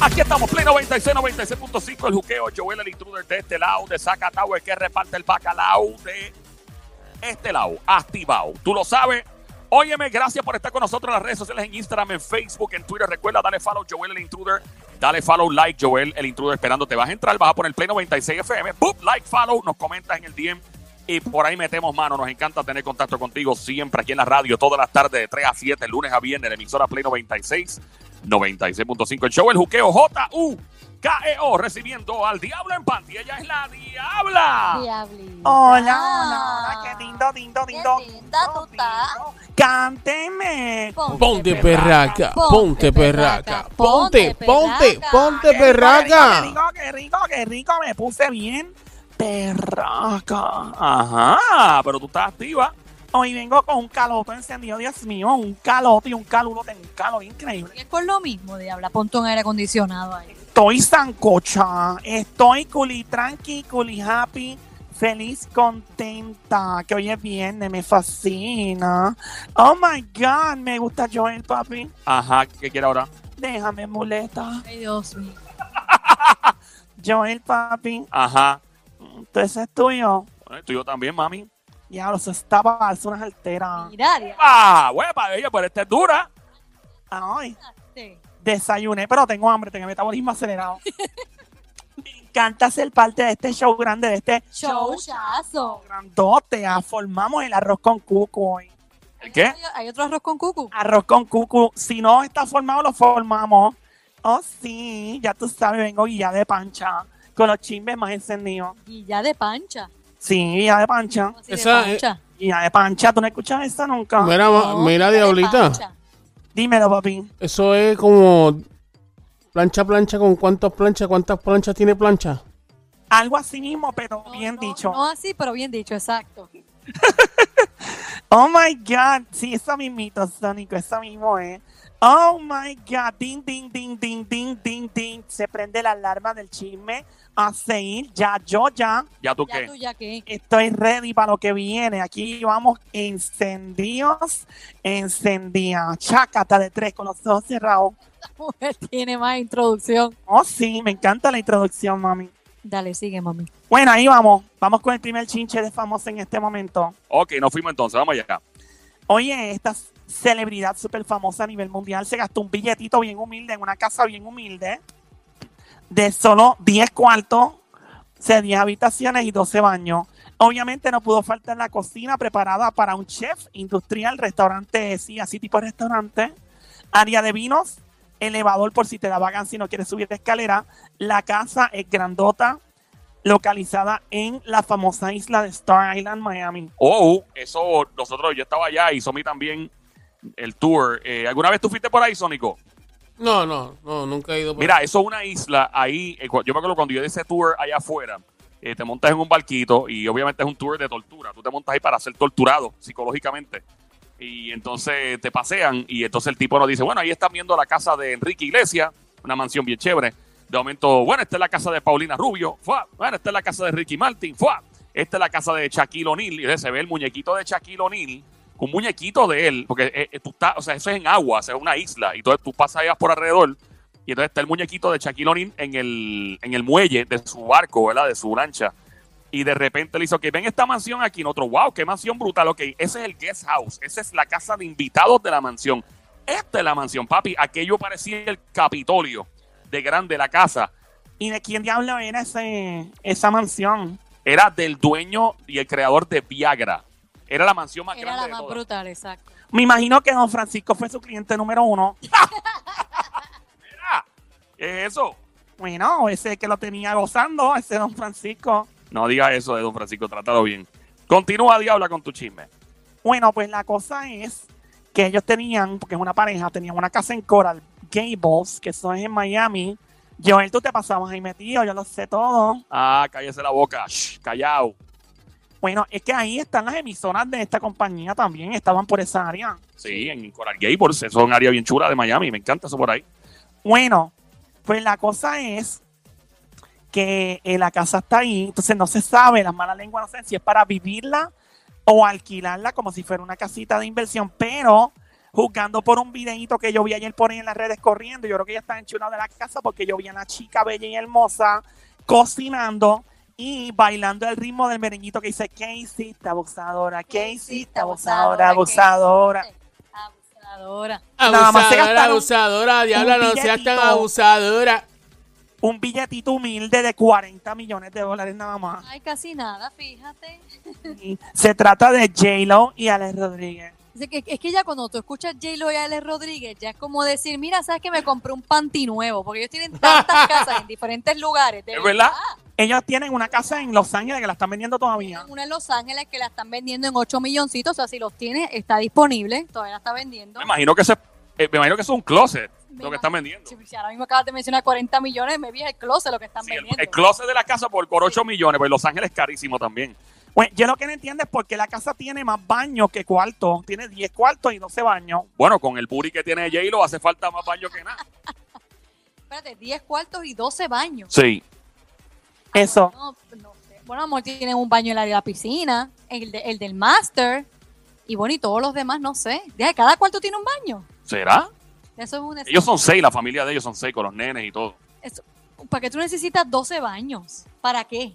Aquí estamos, Play 96, 96.5, el juqueo, Joel, el intruder de este lado, de Zacatau, el que reparte el bacalao de este lado, activado. Tú lo sabes. Óyeme, gracias por estar con nosotros en las redes sociales, en Instagram, en Facebook, en Twitter. Recuerda, dale follow Joel, el intruder. Dale follow, like Joel, el intruder, esperando. Te vas a entrar, vas a poner Play 96 FM. Boop, like, follow, nos comentas en el DM. Y por ahí metemos mano. Nos encanta tener contacto contigo siempre aquí en la radio, todas las tardes de 3 a 7, lunes a viernes, la emisora Play 96. 96.5 el show, el juqueo J-U-K-E-O, recibiendo al diablo en panty. Ella es la diabla. Diablita. Hola, hola, hola, qué lindo, lindo, Qué lindo. linda tú estás. Cánteme. Ponte perraca, ponte Ponte perraca, ponte, ponte ponte, perraca. ponte Qué rico, perraca. Qué rico, qué rico, qué rico, me puse bien perraca. Ajá, pero tú estás activa. Hoy vengo con un caloto encendido, Dios mío, un caloto y un calulote, un calor increíble. Y es por lo mismo, Diabla. Ponte un aire acondicionado ahí. Estoy sancocha, estoy culi tranqui, culi happy, feliz, contenta, que hoy es viernes, me fascina. Oh my God, me gusta Joel, papi. Ajá, ¿qué quiere ahora? Déjame muleta. Ay, Dios mío. Joel, papi, Ajá. Entonces es tuyo. Bueno, tú y yo también, mami. Ya, los estaba, es unas alteras. Mira, Diabla. Ah, huepa, ella, pero esta es dura. Ay, Sí. desayuné, pero tengo hambre, tengo el metabolismo acelerado. me encanta ser parte de este show grande, de este show Showchazo. grandote. Ah, Formamos el arroz con cuco hoy. ¿El qué? Hay, hay otro arroz con cucu. Arroz con cucu. Si no está formado, lo formamos. Oh, sí, ya tú sabes, vengo guía de pancha. Con los chimbes más encendidos. Y ya de pancha. Sí, guía de pancha. ¿Cómo así de Esa, pancha? Guía de pancha. ¿Tú no escuchas esa nunca? Mira, No, mira, de diablita. Dímelo, papi. Eso es como plancha, plancha, ¿con cuántas planchas? ¿Cuántas planchas tiene plancha? Algo así mismo, pero No, bien no, dicho. No así, pero bien dicho, exacto. Oh my God. Sí, esa mismito, Sónico. Esa mismo es. Oh my God. Ding, ding, ding, ding, ding, ding, ding. Se prende la alarma del chisme. A seguir. Ya, yo ya. ¿Ya tú Ya qué? tú, ya que. Estoy ready para lo que viene. Aquí vamos encendidos, encendidas. Chácata de tres con los ojos cerrados. La mujer tiene más introducción. Oh, sí, me encanta la introducción, mami. Dale, sigue, mami. Bueno, ahí vamos. Vamos con el primer chinche de famoso en este momento. Ok, nos fuimos entonces, vamos allá. Oye, esta celebridad súper famosa a nivel mundial se gastó un billetito bien humilde en una casa bien humilde de solo 10 cuartos, o sea, 10 habitaciones y 12 baños. Obviamente no pudo faltar la cocina preparada para un chef industrial, restaurante, sí, así tipo restaurante, área de vinos, elevador por si te da vagan si no quieres subir de escalera. La casa es grandota, localizada en la famosa isla de Star Island, Miami. Oh, eso, nosotros, yo estaba allá y Somi también, el tour. Eh, ¿Alguna vez tú fuiste por ahí, Sónico? No, no, no, nunca he ido por Mira, eso es una isla ahí. eh, yo me acuerdo cuando yo di ese tour allá afuera, eh, te montas en un barquito y obviamente es un tour de tortura. Tú te montas ahí para ser torturado psicológicamente. Y entonces te pasean y entonces el tipo nos dice, bueno, ahí están viendo la casa de Enrique Iglesias, una mansión bien chévere. De momento, bueno, esta es la casa de Paulina Rubio, ¡fua! bueno, esta es la casa de Ricky Martin, ¡fua! esta es la casa de Shaquille O'Neal, y se ve el muñequito de Shaquille O'Neal, un muñequito de él, porque eh, eh, tú estás, o sea, eso es en agua, o sea, es una isla, y entonces tú pasas allá por alrededor, y entonces está el muñequito de Shaquille O'Neal en el, en el muelle de su barco, ¿verdad? De su lancha. Y de repente le hizo que ven esta mansión aquí. Nosotros, wow, qué mansión brutal. Ok, ese es el guest house. Esa es la casa de invitados de la mansión. Esta es la mansión, papi. Aquello parecía el Capitolio de grande la casa. ¿Y de quién diablo era ese, esa mansión? Era del dueño y el creador de Viagra. Era la mansión más Era grande la de más todas. brutal, exacto. Me imagino que don Francisco fue su cliente número uno. Mira, ¿qué es eso? Bueno, ese que lo tenía gozando, ese don Francisco. No diga eso de don Francisco, trátalo bien. Continúa, Diabla, con tu chisme. Bueno, pues la cosa es que ellos tenían, porque es una pareja, tenían una casa en Coral Gables, que eso es en Miami. Joel, tú te pasabas ahí metido, yo lo sé todo. Ah, cállese la boca. Shh, callao. Bueno, es que ahí están las emisoras de esta compañía también, estaban por esa área. Sí, en Coral Gables. Eso es un área bien chula de Miami. Me encanta eso por ahí. Bueno, pues la cosa es que eh, la casa está ahí, entonces no se sabe, las malas lenguas no sé si es para vivirla o alquilarla como si fuera una casita de inversión, pero juzgando por un videito que yo vi ayer por ahí en las redes corriendo. Yo creo que ella está enchulada de la casa porque yo vi a una chica bella y hermosa cocinando y bailando el ritmo del merenguito que dice, ¿qué hiciste, abusadora? ¿Qué hiciste, abusadora? Abusadora. Abusadora. Abusadora, abusadora, diabla, no seas tan abusadora. Un billetito humilde de 40 millones de dólares nada más. Ay, casi nada, fíjate. Y se trata de J-Lo y Alex Rodríguez. Es que, es que ya cuando tú escuchas J-Lo y Alex Rodríguez, ya es como decir, mira, ¿sabes que me compré un panty nuevo? Porque ellos tienen tantas casas en diferentes lugares. de ¿Es verdad? Ellos tienen una casa en Los Ángeles que la están vendiendo todavía. Una en Los Ángeles que la están vendiendo en 8 milloncitos. O sea, si los tienes, está disponible. Todavía la está vendiendo. Me imagino que ese, eh, me imagino que eso es un closet Me lo que están vendiendo. Si, ahora mismo acabas de mencionar 40 millones, me vi el closet lo que están Sí, el, vendiendo. el closet de la casa por, por 8 millones, pues Los Ángeles es carísimo también. Bueno, yo lo que no entiendo es por qué la casa tiene más baños que cuartos. Tiene 10 cuartos y 12 baños. Bueno, con el booty que tiene J-Lo hace falta más baño que nada. Espérate, 10 cuartos y 12 baños. Sí. Eso. No, no sé. Bueno, amor, tienen un baño en la de la piscina, el, de- el del master. Y bueno, y todos los demás, no sé. Deja, cada cuarto tiene un baño. ¿Será? Eso es un Ellos son seis, la familia de ellos son seis con los nenes y todo. eso- ¿Para qué tú necesitas 12 baños? ¿Para qué?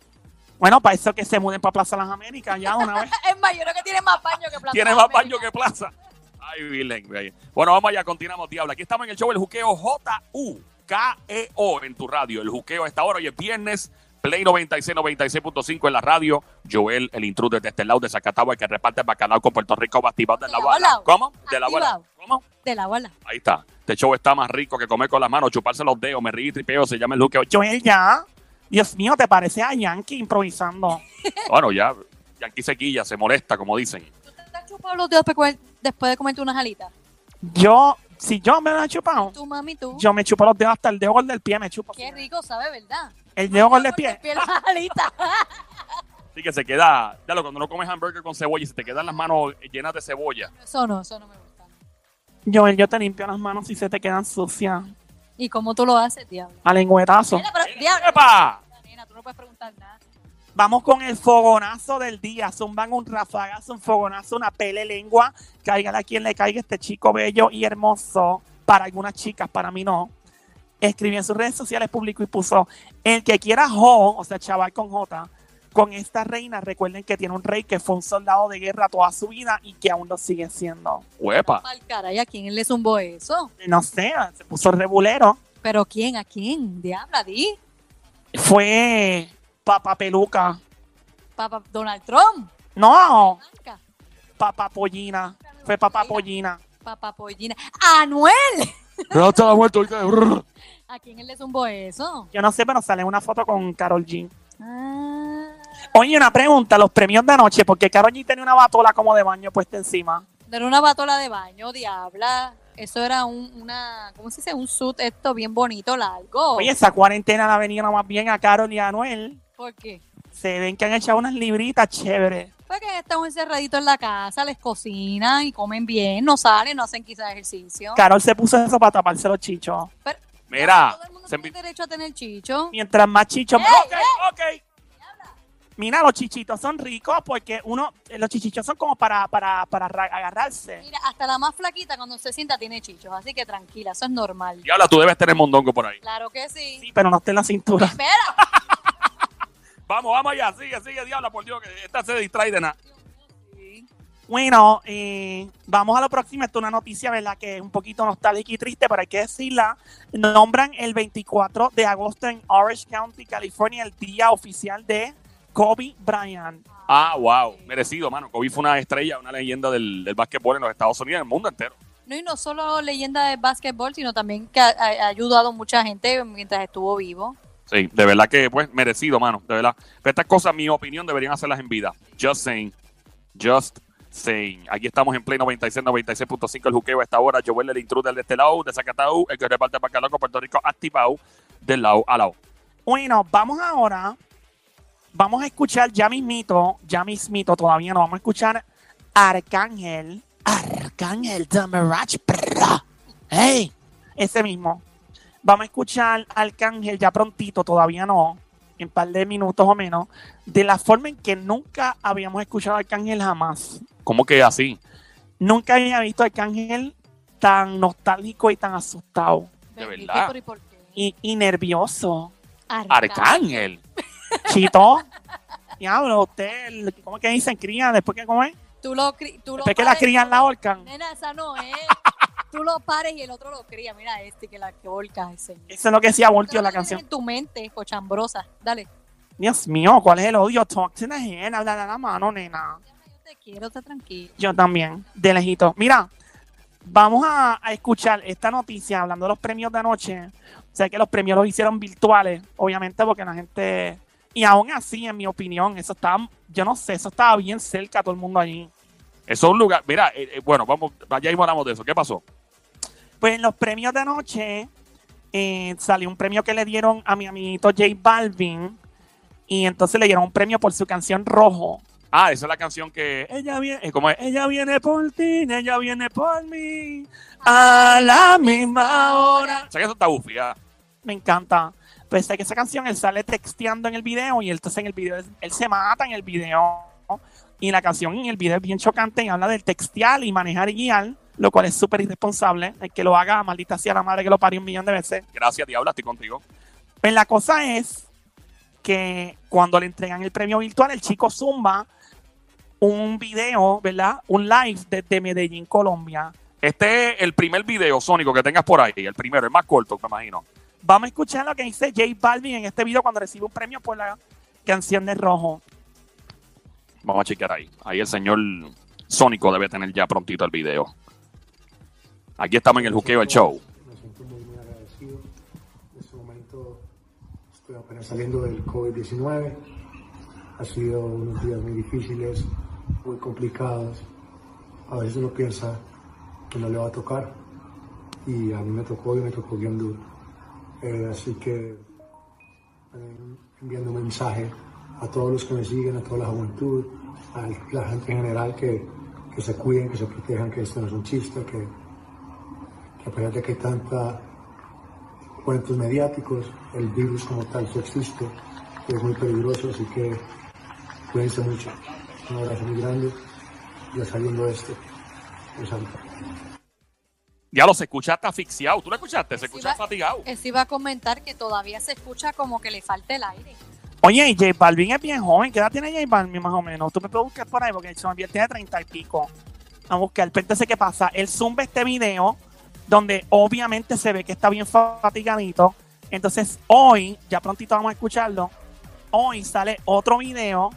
Bueno, para eso que se muden para Plaza Las Américas ya una vez. Es más, yo creo que tiene más baño que Plaza Tiene más baño que plaza. Ay, Virgen. Bueno, vamos allá, continuamos, Diabla. Aquí estamos en el show El Juqueo J-U-K-E-O E en tu radio. El Juqueo a esta hora. Hoy es viernes. Play 96, 96.5 en la radio. Joel, el intruder de este lado de Zacatau, el que reparte el bacalao con Puerto Rico, activado de De la lado a abuela. lado. ¿Cómo? De la. Activado. ¿Cómo? De la bola. Ahí está. Este show está más rico que comer con las manos, chuparse los dedos, me río y tripeo, se llama el. Joel ya. Dios mío, ¿te parece a Yankee improvisando? Bueno, ya, Yankee sequilla, se molesta, como dicen. ¿Tú te has chupado los dedos después de comerte unas alitas? Yo, si yo me lo he chupado, Tú, mami, tú. yo me chupo los dedos hasta el dedo gol del pie, me chupo. Qué rico sabe, ¿verdad? El dedo Porque pie. piel. Así que se queda, ya lo cuando no comes hamburger con cebolla y se te quedan las manos llenas de cebolla. Eso no, eso no me gusta. Joel, yo te limpio las manos si se te quedan sucias. ¿Y cómo tú lo haces, diablo? A lengüetazo. Mira, pero, diablo, ¡Epa! nena, tú no puedes preguntar nada. Vamos con el fogonazo del día. Zumban un rafagazo, un fogonazo, una pele lengua. Cáigale a quien le caiga este chico bello y hermoso. Para algunas chicas, para mí no. Escribió en sus redes sociales público y puso: El que quiera Jo, o sea, chaval con J, con esta reina, recuerden que tiene un rey que fue un soldado de guerra toda su vida y que aún lo sigue siendo. ¡Huepa! Caray, ¿a quién le zumbó eso? No sé, se puso rebulero. ¿Pero quién? ¿A quién? Diabla, di. Fue Papa Peluca. Papá Donald Trump. No. Papa Pollina. Fue Papa Pollina. Papá Pollina. ¡Anuel! Está muerto ¿A quién él le zumbó eso? Yo no sé, pero sale una foto con Carol G. Ah, Oye, una pregunta, los premios de anoche, porque Karol G tenía una batola como de baño puesta encima. era una batola de baño, diabla. Eso era un, una, ¿cómo se dice? Un suit esto bien bonito, largo. Oye, esa cuarentena la ha venido más bien a Carol y a Anuel. ¿Por qué? Se ven que han echado unas libritas chéveres. Porque están encerraditos en la casa, les cocinan y comen bien, no salen, no hacen quizás ejercicio. Carol se puso eso para taparse los chichos. Pero- Mira, Todo el mundo se tiene derecho a tener chicho. Mientras más chichos... ¡Ey, ok, ok. Mira, los chichitos son ricos porque uno... Los chichitos son como para, para, para ra- agarrarse. Mira, hasta la más flaquita cuando se sienta tiene chichos, así que tranquila, eso es normal. Diabla, tú debes tener mondongo por ahí. Claro que sí. Sí, pero no está en la cintura. Espera, Vamos, vamos allá, sigue, sigue, Diabla, por Dios, que esta se distrae de nada. Bueno, eh, vamos a lo próximo. Esto es una noticia, ¿verdad? Que es un poquito nostálgica y triste, pero hay que decirla. Nombran el 24 de agosto en Orange County, California, el día oficial de Kobe Bryant. Ah, wow, merecido, mano. Kobe fue una estrella, una leyenda del, del básquetbol en los Estados Unidos y en el mundo entero. No, y no solo leyenda de básquetbol, sino también que ha, ha ayudado a mucha gente mientras estuvo vivo. Sí, de verdad que, pues, merecido, mano, de verdad. Pero estas cosas, mi opinión, deberían hacerlas en vida. Just saying. Just saying. Aquí estamos en Play 96, 96.5, el juqueo a esta hora. Joel, el intruder de este lado, de Zacatau, el que reparte para con Puerto Rico, activado del lado a lado. Bueno, vamos ahora. Vamos a escuchar ya mismito, ya mismito, todavía no. Vamos a escuchar Arcángel. Arcángel de Mirage. ¡Hey! Ese mismo. Vamos a escuchar Arcángel ya prontito, todavía no. En un par de minutos o menos. De la forma en que nunca habíamos escuchado a Arcángel jamás. ¿Cómo que así? Nunca había visto a Arcángel tan nostálgico y tan asustado De verdad. ¿y por qué? y, y nervioso. Arcángel. Chito, diablo, usted, ¿cómo que dicen cría? Después que come, Tú lo, tú lo después que la crían la horcan. Nena, esa no es. Tú lo pares y el otro lo cría. Mira este que la que volca ese. Eso es lo que decía Voltio la canción. En tu mente, cochambrosa. Dale. Dios mío, ¿cuál es el odio? Talk to the hand, habla a la mano, nena. Yo te quiero, te tranquilo. Yo también, de lejito. Mira, vamos a, a escuchar esta noticia hablando de los premios de anoche. Sé que los premios los hicieron virtuales, obviamente, porque la gente. Y aún así, en mi opinión, eso estaba, yo no sé, eso estaba bien cerca todo el mundo allí. Eso es un lugar. Mira, eh, eh, bueno, vamos, ya mismo hablamos de eso. ¿Qué pasó? Pues en los premios de anoche eh, salió un premio que le dieron a mi amiguito J Balvin. Y entonces le dieron un premio por su canción Rojo. Ah, esa es la canción que. Ella viene. ¿Cómo es? Ella viene por ti, ella viene por mí. A la misma hora. O sea que eso está bufia. Me encanta. Pues sé que esa canción él sale texteando en el video y entonces en el video él, él se mata en el video. Y la canción en el video es bien chocante y habla del textear y manejar y guiar, lo cual es súper irresponsable. El que lo haga, maldita sea la madre que lo parió un millón de veces. Gracias, Diabla, estoy contigo. Pues la cosa es que cuando le entregan el premio virtual, el chico zumba un video, ¿verdad? Un live desde Medellín, Colombia. Este es el primer video sónico que tengas por ahí. El primero, el más corto, me imagino. Vamos a escuchar lo que dice J Balvin en este video cuando recibe un premio por la canción de Rojo. Vamos a chequear ahí. Ahí el señor Sónico debe tener ya prontito el video. Aquí estamos en el juqueo del show. Me siento muy, muy agradecido. En este momento estoy apenas saliendo del COVID-19. Ha sido unos días muy difíciles, muy complicados. A veces uno piensa que no le va a tocar. Y a mí me tocó y me tocó bien duro. Eh, así que eh, enviando un mensaje a todos los que me siguen, a toda la juventud, a la gente en general que, que se cuiden, que se protejan, que esto no es un chiste, que a pesar de que hay tanta cuentos mediáticos, el virus como tal sí existe, es muy peligroso, así que cuídense mucho. Un abrazo muy grande, ya saliendo de. Los amo. Ya lo se escucha hasta asfixiado. ¿Tú lo escuchaste? Se escucha va- fatigado. Eso iba a comentar que todavía se escucha como que le falta el aire. Oye, y J Balvin es bien joven. ¿Qué edad tiene J Balvin más o menos? Tú me puedes buscar por ahí porque se me tiene treinta y pico. A buscar. Entonces, ¿qué pasa? Él zumba este video donde obviamente se ve que está bien fatigadito. Entonces, hoy, ya prontito vamos a escucharlo. Hoy sale otro video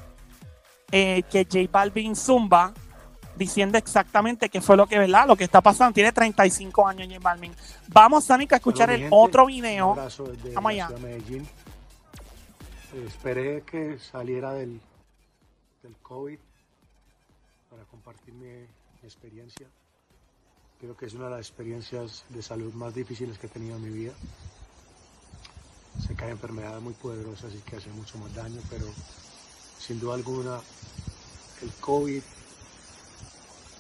eh, que J Balvin zumba diciendo exactamente qué fue lo que, ¿verdad? Lo que está pasando. Tiene 35 años J Balvin. Vamos, Sonic, a escuchar el gente, otro video. Vamos allá. Medellín. Eh, esperé que saliera del, del COVID para compartir mi, mi experiencia. Creo que es una de las experiencias de salud más difíciles que he tenido en mi vida. Que hay enfermedades muy poderosas y que hacen mucho más daño, pero sin duda alguna el COVID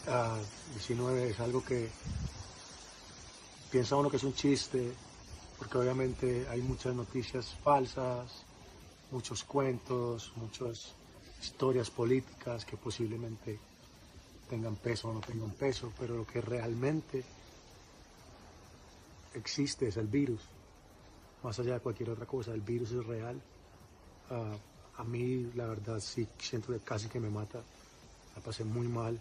ah, 19 es algo que piensa uno que es un chiste, porque obviamente hay muchas noticias falsas, muchos cuentos, muchas historias políticas que posiblemente tengan peso o no tengan peso, pero lo que realmente existe es el virus. Más allá de cualquier otra cosa, el virus es real. Ah, a mí, la verdad, sí siento que casi que me mata. La pasé muy mal.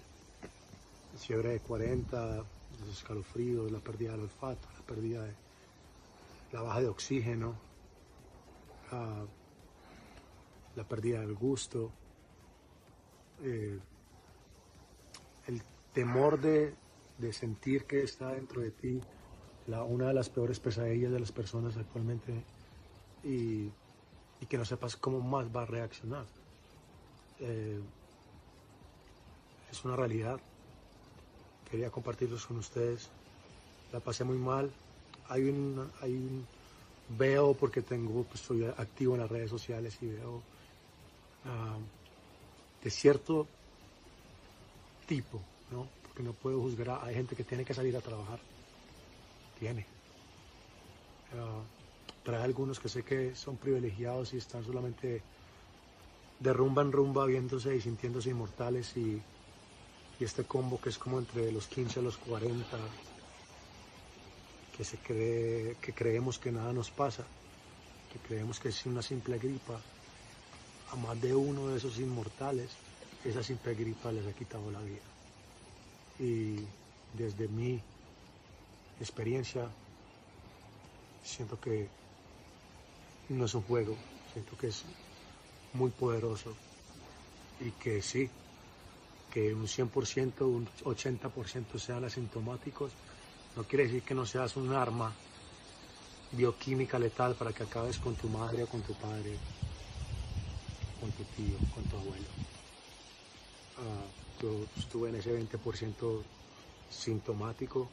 Fiebre de 40, los escalofríos, la pérdida del olfato, la pérdida de la baja de oxígeno, ah, la pérdida del gusto, eh, el temor de, de sentir que está dentro de ti, la, una de las peores pesadillas de las personas actualmente y, y que no sepas cómo más va a reaccionar. Eh, es una realidad. Quería compartirlos con ustedes. La pasé muy mal. Hay un, hay veo porque tengo, pues, soy activo en las redes sociales y veo ah, de cierto tipo, ¿no? Porque no puedo juzgar. a- Hay gente que tiene que salir a trabajar. Tiene. Ah, pero hay algunos que sé que son privilegiados y están solamente de rumba en rumba viéndose y sintiéndose inmortales y, y este combo que es como entre los 15 a los 40 que, se cree, que creemos que nada nos pasa, que creemos que es una simple gripa, a más de uno de esos inmortales, esa simple gripa les ha quitado la vida. Y desde mi experiencia, siento que no es un juego, siento que es muy poderoso y que sí, que un 100%, un 80% sean asintomáticos, no quiere decir que no seas un arma bioquímica letal para que acabes con tu madre o con tu padre, con tu tío, con tu abuelo. Ah, yo estuve en ese 20% sintomático,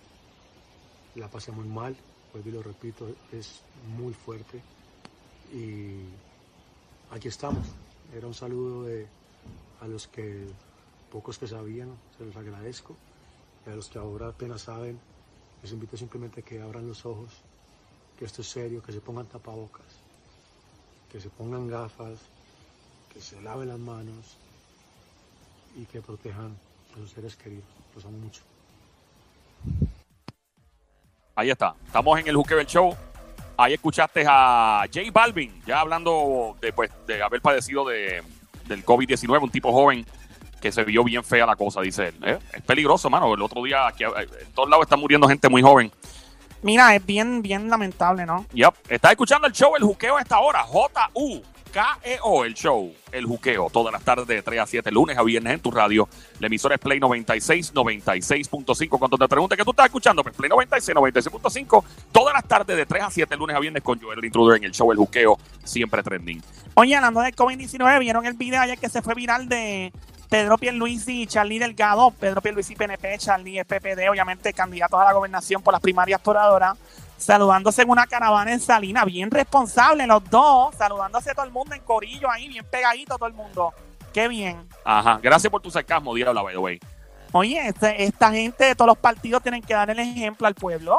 la pasé muy mal, vuelvo y lo repito, es muy fuerte y aquí estamos. Era un saludo de, a los que pocos que sabían, se los agradezco. Y a los que ahora apenas saben, les invito simplemente a que abran los ojos, que esto es serio, que se pongan tapabocas, que se pongan gafas, que se laven las manos y que protejan a sus seres queridos. Los amo mucho. Ahí está. Estamos en el Juqueo del Show. Ahí escuchaste a J Balvin, ya hablando de, pues, de haber padecido de, del COVID-19, un tipo joven que se vio bien fea la cosa, dice él. ¿eh? Es peligroso, mano. El otro día, aquí, eh, en todos lados está muriendo gente muy joven. Mira, es bien, bien lamentable, ¿no? Yep. Estás escuchando el show El Juqueo a esta hora. J-U-K-E-O, el show El Juqueo. Todas las tardes de 3 a 7, lunes a viernes en tu radio. La emisora es Play 96, 96.5. Cuando te pregunte qué tú estás escuchando, pues Play 96, 96.5. Todas las tardes de 3 a 7, lunes a viernes con Joel el Intruder en el show El Juqueo. Siempre trending. Oye, hablando de COVID-19, ¿vieron el video ayer que se fue viral de Pedro Pierluisi y Charlie Delgado? Pedro Pierluisi PNP, Charlie PPD, obviamente candidatos a la gobernación por las primarias por ahora, saludándose en una caravana en Salina, bien responsable los dos, saludándose a todo el mundo en corillo ahí, bien pegadito todo el mundo. Qué bien. Ajá. Gracias por tu sarcasmo, Diabla, by the way. Oye, este- esta gente de todos los partidos tienen que dar el ejemplo al pueblo.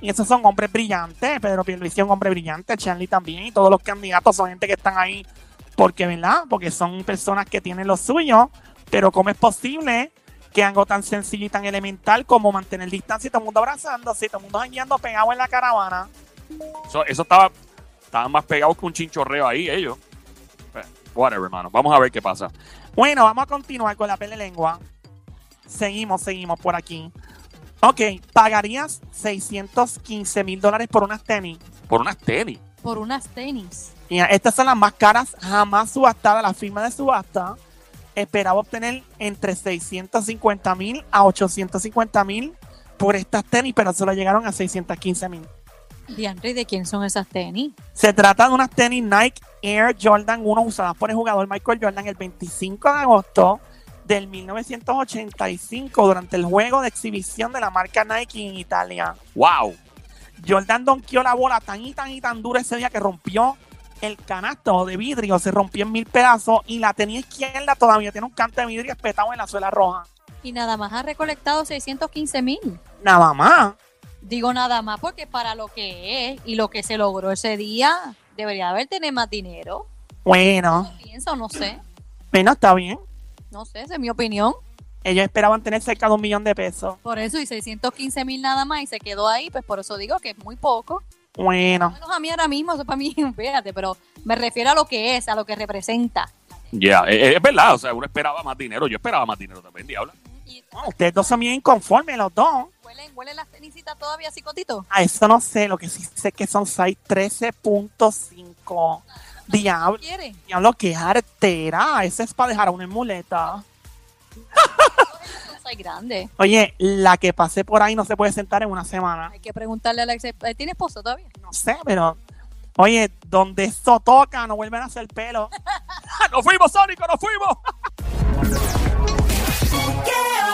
Y esos son hombres brillantes. Pedro Pierluisi es un hombre brillante, Charlie también. Y todos los candidatos son gente que están ahí porque, ¿verdad? Porque son personas que tienen lo suyo. Pero ¿cómo es posible que algo tan sencillo y tan elemental como mantener distancia y todo el mundo abrazándose todo el mundo jangueando pegado en la caravana? Eso, eso estaba, estaban más pegados que un chinchorreo ahí, ellos. Eh, Whatever, hermano. Vamos a ver qué pasa. Bueno, vamos a continuar con la pele lengua. Seguimos, seguimos por aquí. Ok, ¿pagarías 615 mil dólares por unas tenis? Por unas tenis. Por unas tenis. Mira, estas son las más caras jamás subastadas. La firma de subasta esperaba obtener entre 650 mil a 850 mil por estas tenis, pero solo llegaron a 615 mil. Diantre, ¿y de quién son esas tenis? Se trata de unas tenis Nike Air Jordan 1 usadas por el jugador Michael Jordan el 25 de agosto del 1985 durante el juego de exhibición de la marca Nike en Italia. ¡Wow! Jordan donkeó la bola tan y tan y tan dura ese día que rompió el canasto de vidrio, se rompió en mil pedazos y la tenía izquierda todavía tiene un canto de vidrio espetado en la suela roja. Y nada más ha recolectado 615 mil. Nada más. Digo nada más porque para lo que es y lo que se logró ese día, debería haber tener más dinero. Bueno, Pienso, no sé. bueno, está bien. No sé, esa es mi opinión. Ellos esperaban tener cerca de un millón de pesos. Por eso, y 615 mil nada más y se quedó ahí, pues por eso digo que es muy poco. Bueno, Menos a mí ahora mismo, eso para mí, fíjate, pero me refiero a lo que es, a lo que representa. Ya, eh, es verdad. O sea, uno esperaba más dinero. Yo esperaba más dinero también, Diabla. Y ustedes dos son bien inconformes, los dos. huelen, huelen las tenisitas todavía así cotito. A eso no sé, lo que sí sé es que son 6 13.5. Diablo, ¿Quiere? diablo, qué artera. Ese es para dejar a una en muleta grande. Oye, la que pasé por ahí no se puede sentar en una semana. Hay que preguntarle a la ex. Eh, ¿Tiene esposo todavía? No sé, pero. Oye, donde eso toca, no vuelven a hacer pelo. ¡Nos fuimos, Sónico! ¡Nos fuimos!